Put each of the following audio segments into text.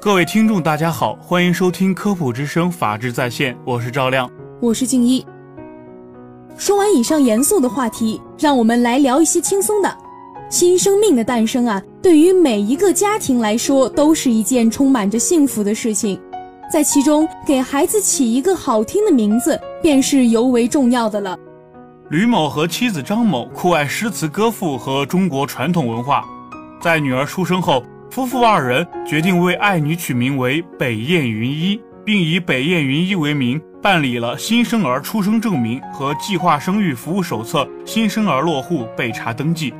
各位听众，大家好，欢迎收听科普之声，法治在线，我是赵亮，我是静一。说完以上严肃的话题，让我们来聊一些轻松的。新生命的诞生啊，对于每一个家庭来说，都是一件充满着幸福的事情，在其中给孩子起一个好听的名字，便是尤为重要的了。吕某和妻子张某酷爱诗词歌赋和中国传统文化，在女儿出生后。夫妇二人决定为爱女取名为北雁云一，并以北雁云一为名办理了新生儿出生证明和计划生育服务手册新生儿落户备查登记。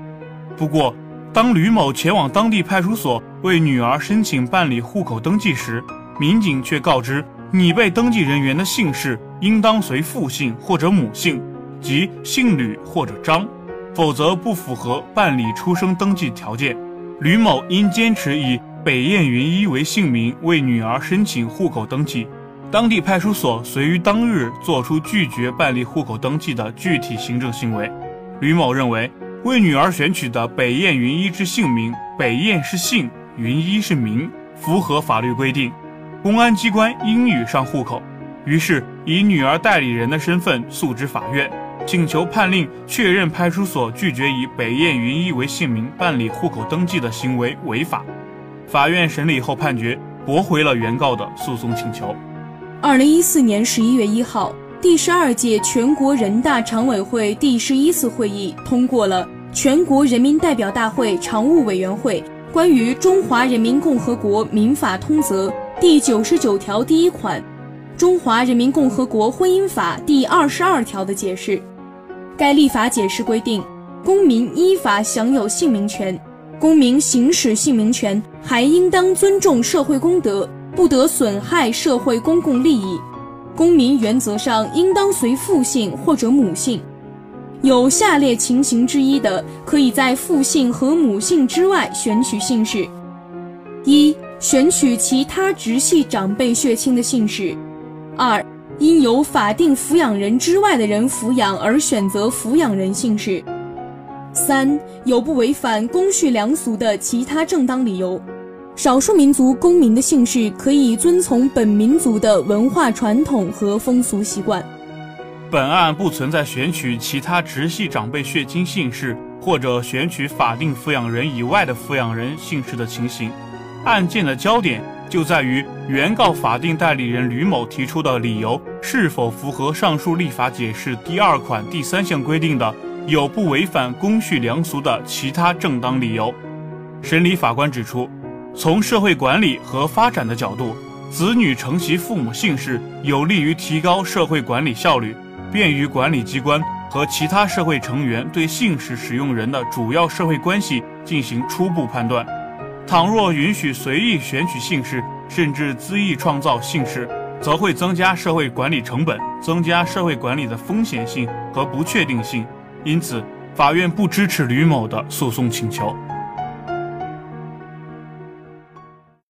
不过，当吕某前往当地派出所为女儿申请办理户口登记时，民警却告知拟被登记人员的姓氏应当随父姓或者母姓，即姓吕或者张，否则不符合办理出生登记条件。吕某因坚持以北雁云一为姓名为女儿申请户口登记，当地派出所遂于当日作出拒绝办理户口登记的具体行政行为。吕某认为，为女儿选取的北雁云一之姓名，北雁是姓，云一是名，符合法律规定，公安机关应予上户口，于是以女儿代理人的身份诉之法院。请求判令确认派出所拒绝以北雁云一为姓名办理户口登记的行为违法。法院审理后判决驳回了原告的诉讼请求。二零一四年十一月一号，第十二届全国人大常委会第十一次会议通过了《全国人民代表大会常务委员会关于中华人民共和国民法通则》第九十九条第一款、《中华人民共和国婚姻法》第二十二条的解释。该立法解释规定，公民依法享有姓名权，公民行使姓名权还应当尊重社会公德，不得损害社会公共利益。公民原则上应当随父姓或者母姓，有下列情形之一的，可以在父姓和母姓之外选取姓氏：一、选取其他直系长辈血亲的姓氏；二、因有法定抚养人之外的人抚养而选择抚养人姓氏。三有不违反公序良俗的其他正当理由。少数民族公民的姓氏可以遵从本民族的文化传统和风俗习惯。本案不存在选取其他直系长辈血亲姓氏或者选取法定抚养人以外的抚养人姓氏的情形。案件的焦点。就在于原告法定代理人吕某提出的理由是否符合上述立法解释第二款第三项规定的有不违反公序良俗的其他正当理由。审理法官指出，从社会管理和发展的角度，子女承袭父母姓氏有利于提高社会管理效率，便于管理机关和其他社会成员对姓氏使用人的主要社会关系进行初步判断。倘若允许随意选取姓氏，甚至恣意创造姓氏，则会增加社会管理成本，增加社会管理的风险性和不确定性。因此，法院不支持吕某的诉讼请求。